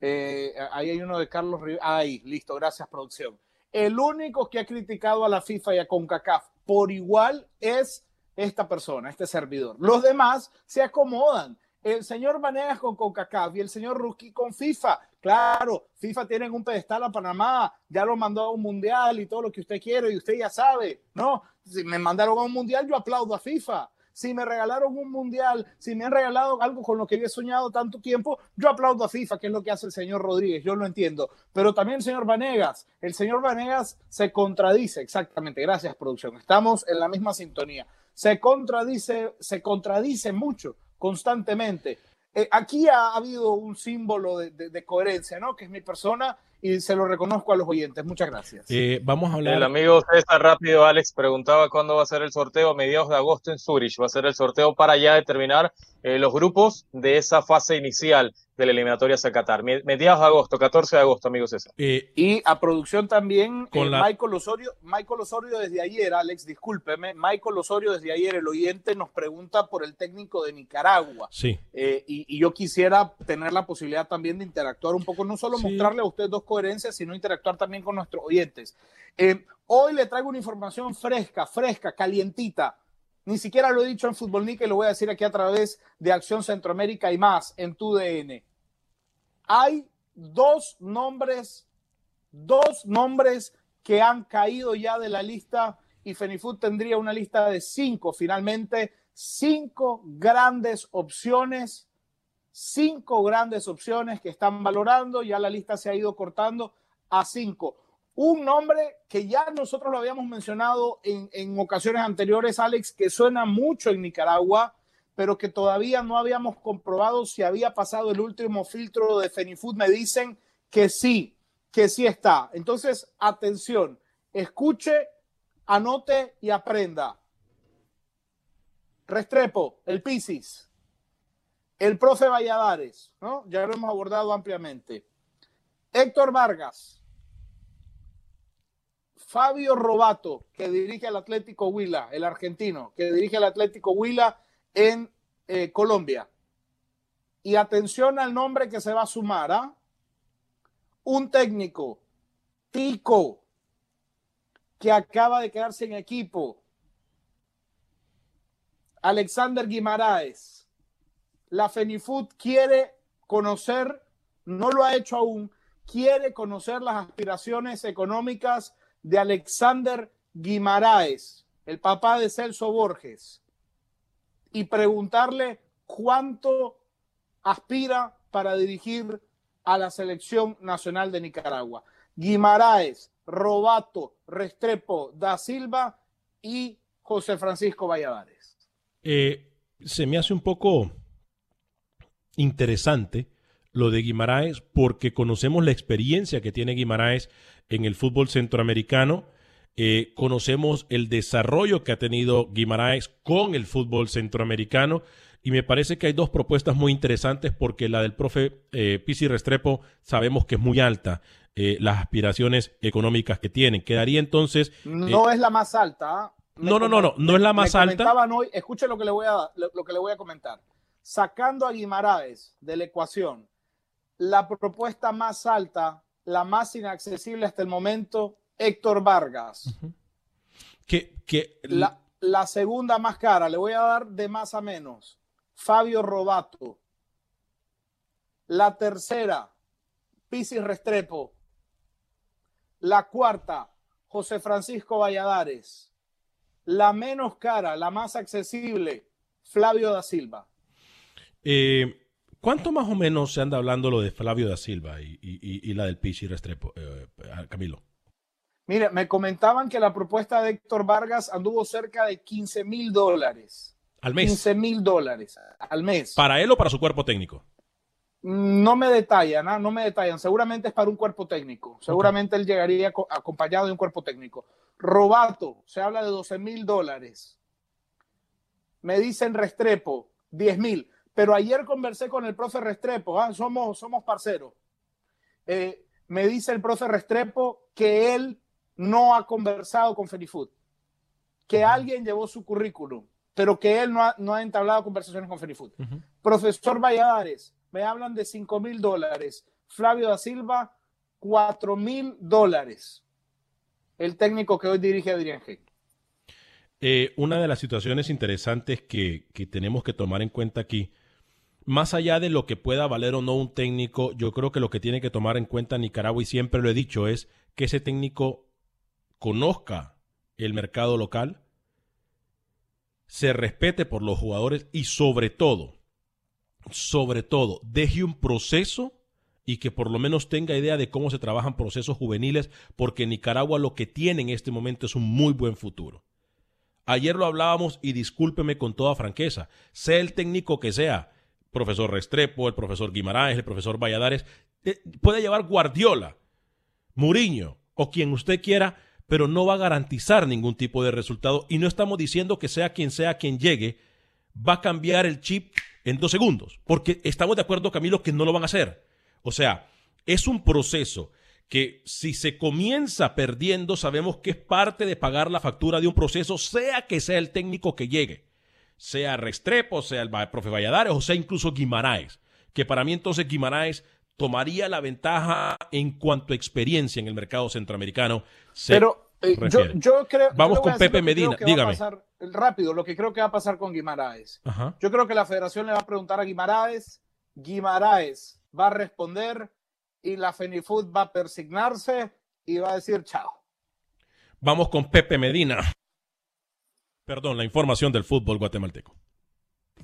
Eh, ahí hay uno de Carlos Rivera. Ahí, listo, gracias, producción. El único que ha criticado a la FIFA y a CONCACAF por igual es esta persona, este servidor. Los demás se acomodan. El señor Vanegas con CONCACAF y el señor Ruski con FIFA. Claro, FIFA tiene un pedestal a Panamá, ya lo mandó a un mundial y todo lo que usted quiere y usted ya sabe, ¿no? Si me mandaron a un mundial, yo aplaudo a FIFA. Si me regalaron un mundial, si me han regalado algo con lo que yo he soñado tanto tiempo, yo aplaudo a FIFA, que es lo que hace el señor Rodríguez, yo lo entiendo. Pero también el señor Vanegas, el señor Vanegas se contradice, exactamente, gracias producción, estamos en la misma sintonía. Se contradice, se contradice mucho, constantemente. Eh, aquí ha habido un símbolo de, de- de coherencia, ¿no? Que es mi persona y se lo reconozco a los oyentes. Muchas gracias. Eh, vamos a hablar. El amigo César Rápido Alex preguntaba cuándo va a ser el sorteo a mediados de agosto en Zurich. Va a ser el sorteo para ya determinar eh, los grupos de esa fase inicial de la eliminatoria hacia Qatar. Me- Mediados de agosto, 14 de agosto, amigo César. Eh, Y a producción también, Con eh, la- Michael, Osorio, Michael Osorio desde ayer, Alex, discúlpeme, Michael Osorio desde ayer, el oyente nos pregunta por el técnico de Nicaragua. sí. Eh, y, y yo quisiera tener la posibilidad también de interactuar un poco, no solo Sí. mostrarle a ustedes dos coherencias, sino interactuar también con nuestros oyentes. Eh, hoy le traigo una información fresca, fresca, calientita. Ni siquiera lo he dicho en Fútbol Nica y lo voy a decir aquí a través de Acción Centroamérica y más en tu DN. Hay dos nombres, dos nombres que han caído ya de la lista y Fenifood tendría una lista de cinco finalmente, cinco grandes opciones, cinco grandes opciones que están valorando, ya la lista se ha ido cortando a cinco. Un nombre que ya nosotros lo habíamos mencionado en, en ocasiones anteriores, Alex, que suena mucho en Nicaragua, pero que todavía no habíamos comprobado si había pasado el último filtro de Fenifood. Me dicen que sí, que sí está. Entonces, atención, escuche, anote y aprenda. Restrepo, el Piscis, el profe Valladares, ¿no? Ya lo hemos abordado ampliamente. Héctor Vargas, Fabio Robato, que dirige al Atlético Huila, el argentino, que dirige al Atlético Huila en eh, Colombia. Y atención al nombre que se va a sumar, ¿ah? Un técnico, Tico, que acaba de quedarse en equipo. Alexander Guimaraes. La Fenifood quiere conocer, no lo ha hecho aún, quiere conocer las aspiraciones económicas de Alexander Guimaraes, el papá de Celso Borges, y preguntarle cuánto aspira para dirigir a la selección nacional de Nicaragua. Guimaraes, Robato, Restrepo, Da Silva y José Francisco Valladares. Eh, se me hace un poco interesante lo de Guimaraes porque conocemos la experiencia que tiene Guimaraes en el fútbol centroamericano, eh, conocemos el desarrollo que ha tenido Guimaraes con el fútbol centroamericano y me parece que hay dos propuestas muy interesantes porque la del profe eh, Pisi Restrepo sabemos que es muy alta. eh, las aspiraciones económicas que tienen. Quedaría entonces... eh, No es la más alta. ¿ah? Me No, no, no, no, no es la más alta. hoy, escuche lo que le voy a lo, lo que le voy a comentar. Sacando a Guimaraes de la ecuación, la propuesta más alta, la más inaccesible hasta el momento, Héctor Vargas. que, que La, la segunda más cara, le voy a dar de más a menos, Fabio Robato. La tercera, Pisis Restrepo. La cuarta, José Francisco Valladares. La menos cara, la más accesible, Flavio da Silva. Eh, ¿Cuánto más o menos se anda hablando lo de Flavio da Silva y, y- y la del Pichi Restrepo, eh, Camilo? Mire, me comentaban que la propuesta de Héctor Vargas anduvo cerca de 15 mil dólares. Al mes. 15 mil dólares al mes. ¿Para él o para su cuerpo técnico? No me detallan, ¿ah? no me detallan. Seguramente es para un cuerpo técnico. Seguramente él llegaría co- acompañado de un cuerpo técnico. Robato, se habla de 12 mil dólares. Me dicen Restrepo, 10 mil. Pero ayer conversé con el profe Restrepo, ¿ah? somos, somos parceros. Eh, me dice el profe Restrepo que él no ha conversado con Fenifood, que alguien llevó su currículum, pero que él no ha, no ha entablado conversaciones con Fenifood. Profesor Valladares, me hablan de 5 mil dólares. Flavio da Silva, 4 mil dólares. El técnico que hoy dirige a Adrián G. Eh, una de las situaciones interesantes que, que tenemos que tomar en cuenta aquí, más allá de lo que pueda valer o no un técnico, yo creo que lo que tiene que tomar en cuenta Nicaragua, y siempre lo he dicho, es que ese técnico conozca el mercado local, se respete por los jugadores y sobre todo, sobre todo, deje un proceso y que por lo menos tenga idea de cómo se trabajan procesos juveniles, porque Nicaragua lo que tiene en este momento es un muy buen futuro. Ayer lo hablábamos y discúlpeme con toda franqueza, sea el técnico que sea, profesor Restrepo, el profesor Guimaraes, el profesor Valladares, eh, puede llevar Guardiola, Muriño o quien usted quiera, pero no va a garantizar ningún tipo de resultado y no estamos diciendo que sea quien sea quien llegue, va a cambiar el chip en dos segundos, porque estamos de acuerdo, Camilo, que no lo van a hacer. O sea, es un proceso que si se comienza perdiendo, sabemos que es parte de pagar la factura de un proceso, sea que sea el técnico que llegue, sea Restrepo, sea el profe Valladares o sea incluso Guimaraes, que para mí entonces Guimaraes tomaría la ventaja en cuanto a experiencia en el mercado centroamericano. se Pero eh, yo, creo. Vamos con Pepe Medina, que va a dígame. pasar, rápido, lo que creo que va a pasar con Guimaraes. Ajá. Yo creo que la federación le va a preguntar a Guimaraes, Guimaraes va a responder y la Fenifood va a persignarse y va a decir chao. Vamos con Pepe Medina. Perdón, la información del fútbol guatemalteco.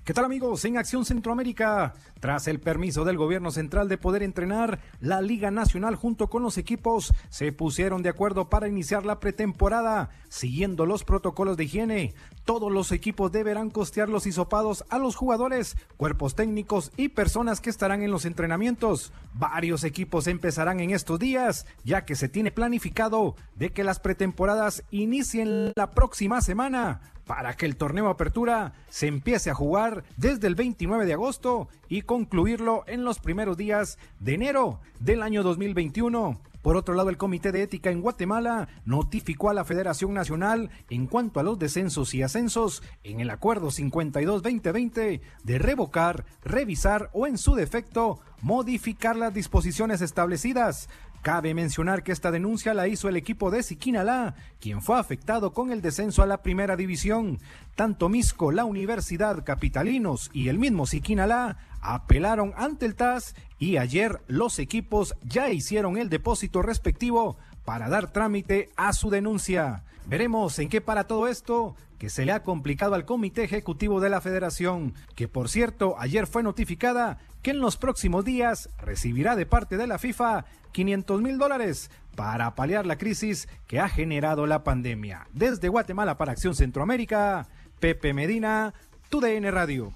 ¿Qué tal amigos? En Acción Centroamérica, tras el permiso del gobierno central de poder entrenar, la Liga Nacional junto con los equipos se pusieron de acuerdo para iniciar la pretemporada, siguiendo los protocolos de higiene. Todos los equipos deberán costear los hisopados a los jugadores, cuerpos técnicos y personas que estarán en los entrenamientos. Varios equipos empezarán en estos días, ya que se tiene planificado de que las pretemporadas inicien la próxima semana para que el torneo Apertura se empiece a jugar desde el 29 de agosto y concluirlo en los primeros días de enero del año 2021. Por otro lado, el Comité de Ética en Guatemala notificó a la Federación Nacional en cuanto a los descensos y ascensos en el Acuerdo 52-2020 de revocar, revisar o en su defecto modificar las disposiciones establecidas. Cabe mencionar que esta denuncia la hizo el equipo de Siquinalá, quien fue afectado con el descenso a la primera división. Tanto Misco, la Universidad Capitalinos y el mismo Siquinalá apelaron ante el TAS y ayer los equipos ya hicieron el depósito respectivo para dar trámite a su denuncia. Veremos en qué para todo esto que se le ha complicado al Comité Ejecutivo de la Federación, que por cierto ayer fue notificada que en los próximos días recibirá de parte de la FIFA 500 mil dólares para paliar la crisis que ha generado la pandemia. Desde Guatemala para Acción Centroamérica, Pepe Medina, TUDN Radio.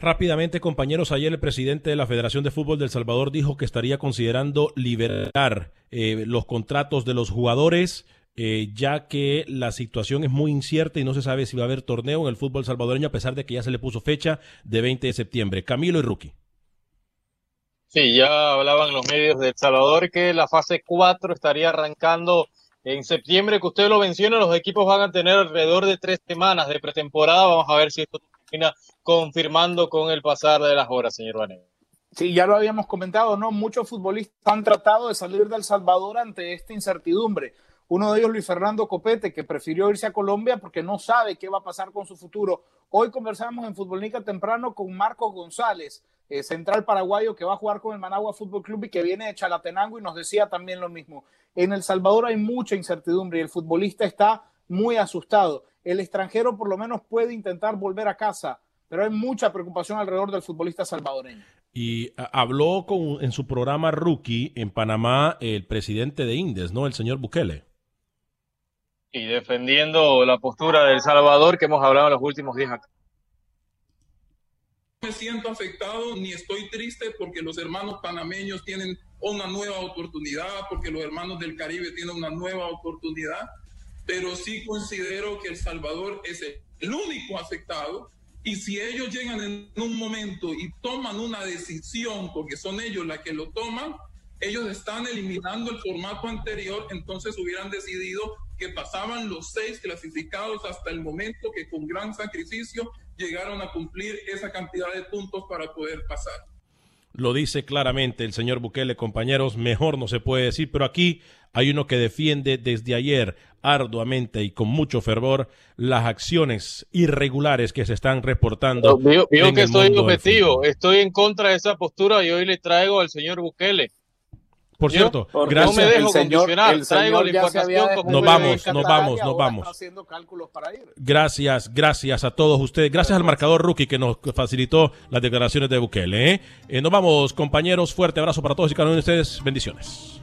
Rápidamente, compañeros, ayer el presidente de la Federación de Fútbol del Salvador dijo que estaría considerando liberar eh, los contratos de los jugadores, eh, ya que la situación es muy incierta y no se sabe si va a haber torneo en el fútbol salvadoreño, a pesar de que ya se le puso fecha de 20 de septiembre. Camilo y Rookie. Sí, ya hablaban los medios de Salvador que la fase 4 estaría arrancando en septiembre, que usted lo menciona, los equipos van a tener alrededor de tres semanas de pretemporada. Vamos a ver si esto termina confirmando con el pasar de las horas, señor Vanegas. Sí, ya lo habíamos comentado, ¿no? Muchos futbolistas han tratado de salir de El Salvador ante esta incertidumbre. Uno de ellos, Luis Fernando Copete, que prefirió irse a Colombia porque no sabe qué va a pasar con su futuro. Hoy conversamos en Futbolnica temprano con Marcos González, eh, central paraguayo que va a jugar con el Managua Fútbol Club y que viene de Chalatenango y nos decía también lo mismo. En El Salvador hay mucha incertidumbre y el futbolista está muy asustado. El extranjero por lo menos puede intentar volver a casa, pero hay mucha preocupación alrededor del futbolista salvadoreño. Y habló con, en su programa Rookie en Panamá el presidente de Indes, ¿no? El señor Bukele. Y defendiendo la postura del Salvador que hemos hablado en los últimos días acá. me siento afectado ni estoy triste porque los hermanos panameños tienen una nueva oportunidad, porque los hermanos del Caribe tienen una nueva oportunidad, pero sí considero que El Salvador es el único afectado y si ellos llegan en un momento y toman una decisión, porque son ellos las que lo toman, ellos están eliminando el formato anterior, entonces hubieran decidido que pasaban los seis clasificados hasta el momento que con gran sacrificio llegaron a cumplir esa cantidad de puntos para poder pasar. Lo dice claramente el señor Bukele, compañeros, mejor no se puede decir, pero aquí hay uno que defiende desde ayer arduamente y con mucho fervor las acciones irregulares que se están reportando. Digo, que estoy objetivo, estoy en contra de esa postura y hoy le traigo al señor Bukele por cierto, gracias. No me dejo condicionar, traigo la información como Nos vamos, nos vamos, nos vamos. Gracias, gracias a todos ustedes. Gracias al marcador rookie que nos facilitó las declaraciones de Bukele. ¿eh? Eh, nos vamos, compañeros. Fuerte abrazo para todos y cada uno de ustedes. Bendiciones.